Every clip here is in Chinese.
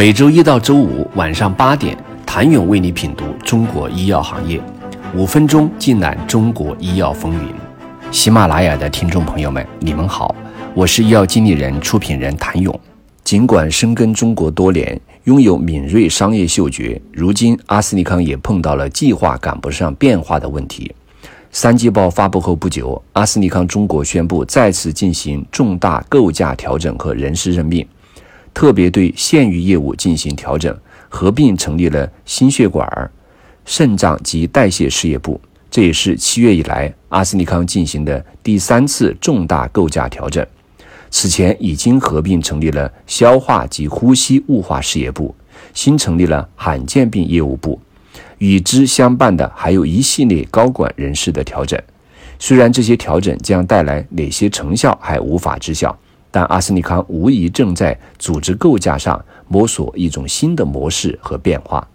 每周一到周五晚上八点，谭勇为你品读中国医药行业，五分钟尽览中国医药风云。喜马拉雅的听众朋友们，你们好，我是医药经理人、出品人谭勇。尽管深耕中国多年，拥有敏锐商业嗅觉，如今阿斯利康也碰到了计划赶不上变化的问题。三季报发布后不久，阿斯利康中国宣布再次进行重大构架调整和人事任命，特别对县域业务进行调整，合并成立了心血管、肾脏及代谢事业部。这也是七月以来阿斯利康进行的第三次重大构架调整。此前已经合并成立了消化及呼吸雾化事业部，新成立了罕见病业务部。与之相伴的还有一系列高管人事的调整，虽然这些调整将带来哪些成效还无法知晓，但阿斯利康无疑正在组织构架上摸索一种新的模式和变化。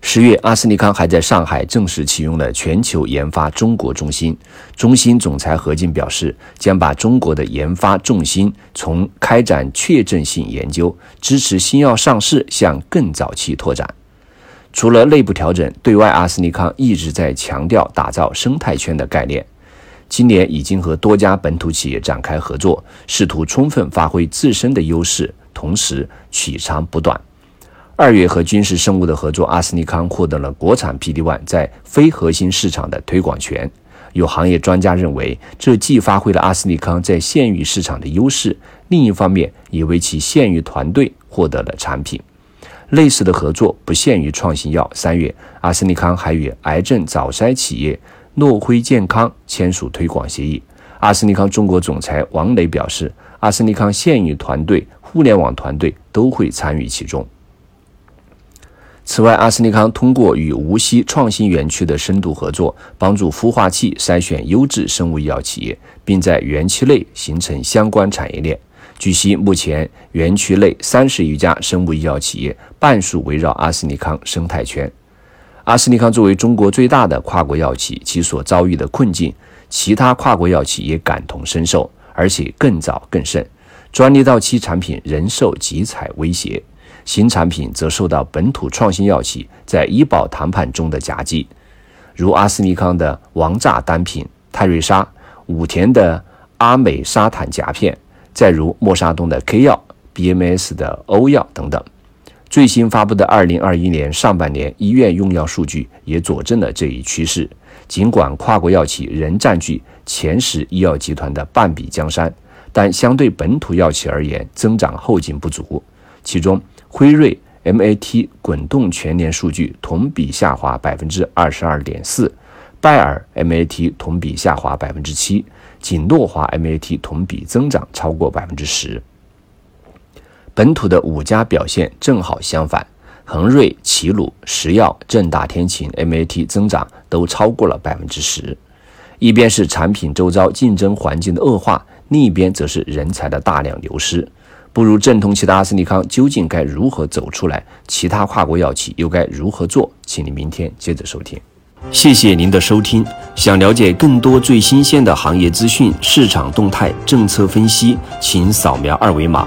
十月，阿斯利康还在上海正式启用了全球研发中国中心，中心总裁何进表示，将把中国的研发重心从开展确证性研究、支持新药上市向更早期拓展。除了内部调整，对外阿斯利康一直在强调打造生态圈的概念。今年已经和多家本土企业展开合作，试图充分发挥自身的优势，同时取长补短。二月和军事生物的合作，阿斯利康获得了国产 PD-1 在非核心市场的推广权。有行业专家认为，这既发挥了阿斯利康在县域市场的优势，另一方面也为其县域团队获得了产品。类似的合作不限于创新药。三月，阿斯利康还与癌症早筛企业诺辉健康签署推广协议。阿斯利康中国总裁王磊表示，阿斯利康县域团队、互联网团队都会参与其中。此外，阿斯利康通过与无锡创新园区的深度合作，帮助孵化器筛选优质生物医药企业，并在园区内形成相关产业链。据悉，目前园区内三十余家生物医药企业，半数围绕阿斯利康生态圈。阿斯利康作为中国最大的跨国药企，其所遭遇的困境，其他跨国药企也感同身受，而且更早更甚。专利到期产品仍受集采威胁，新产品则受到本土创新药企在医保谈判中的夹击，如阿斯利康的王炸单品泰瑞莎、武田的阿美沙坦夹片。再如默沙东的 K 药、BMS 的欧药等等，最新发布的二零二一年上半年医院用药数据也佐证了这一趋势。尽管跨国药企仍占据前十医药集团的半壁江山，但相对本土药企而言，增长后劲不足。其中，辉瑞 MAT 滚动全年数据同比下滑百分之二十二点四，拜耳 MAT 同比下滑百分之七。锦诺华 MAT 同比增长超过百分之十，本土的五家表现正好相反，恒瑞、齐鲁、石药、正大天晴 MAT 增长都超过了百分之十。一边是产品周遭竞争环境的恶化，另一边则是人才的大量流失。不如正通期的阿斯利康究竟该如何走出来？其他跨国药企又该如何做？请您明天接着收听。谢谢您的收听。想了解更多最新鲜的行业资讯、市场动态、政策分析，请扫描二维码